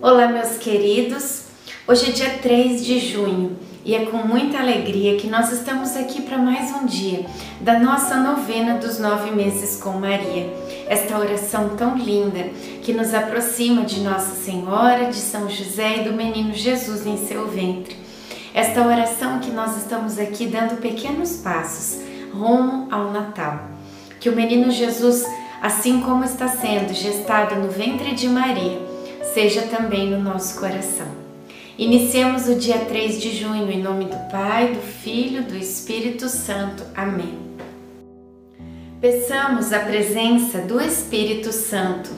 Olá, meus queridos. Hoje é dia 3 de junho e é com muita alegria que nós estamos aqui para mais um dia da nossa novena dos nove meses com Maria. Esta oração tão linda que nos aproxima de Nossa Senhora, de São José e do menino Jesus em seu ventre. Esta oração que nós estamos aqui dando pequenos passos rumo ao Natal. Que o menino Jesus, assim como está sendo gestado no ventre de Maria, seja também no nosso coração. Iniciemos o dia 3 de junho em nome do Pai, do Filho, do Espírito Santo. Amém. Peçamos a presença do Espírito Santo.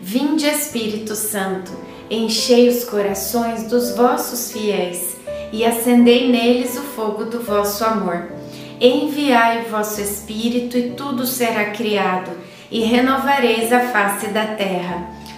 Vinde, Espírito Santo, enchei os corações dos vossos fiéis e acendei neles o fogo do vosso amor. Enviai o vosso Espírito e tudo será criado, e renovareis a face da terra.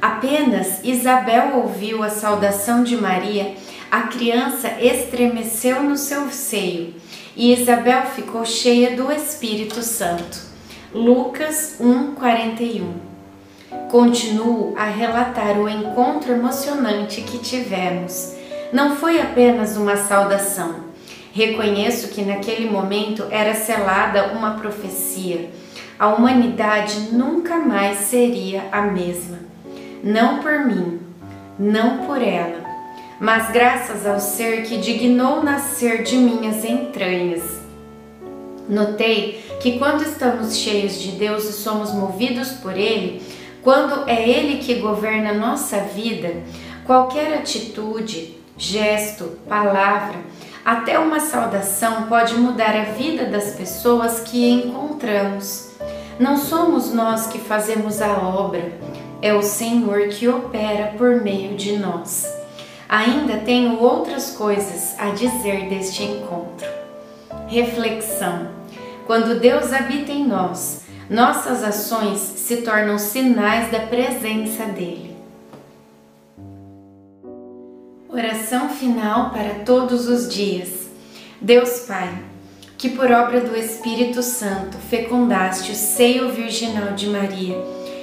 Apenas Isabel ouviu a saudação de Maria, a criança estremeceu no seu seio e Isabel ficou cheia do Espírito Santo. Lucas 1:41. Continuo a relatar o encontro emocionante que tivemos. Não foi apenas uma saudação. Reconheço que naquele momento era selada uma profecia. A humanidade nunca mais seria a mesma não por mim, não por ela, mas graças ao ser que dignou nascer de minhas entranhas. Notei que quando estamos cheios de Deus e somos movidos por Ele, quando é Ele que governa nossa vida, qualquer atitude, gesto, palavra, até uma saudação pode mudar a vida das pessoas que encontramos. Não somos nós que fazemos a obra, é o Senhor que opera por meio de nós. Ainda tenho outras coisas a dizer deste encontro. Reflexão: quando Deus habita em nós, nossas ações se tornam sinais da presença dEle. Oração final para todos os dias. Deus Pai, que por obra do Espírito Santo fecundaste o seio virginal de Maria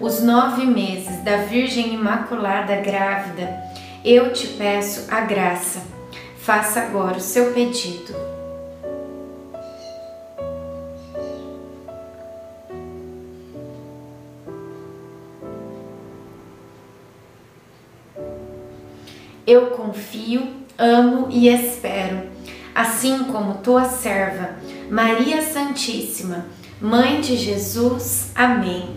os nove meses da Virgem Imaculada grávida, eu te peço a graça. Faça agora o seu pedido. Eu confio, amo e espero, assim como tua serva, Maria Santíssima, Mãe de Jesus. Amém.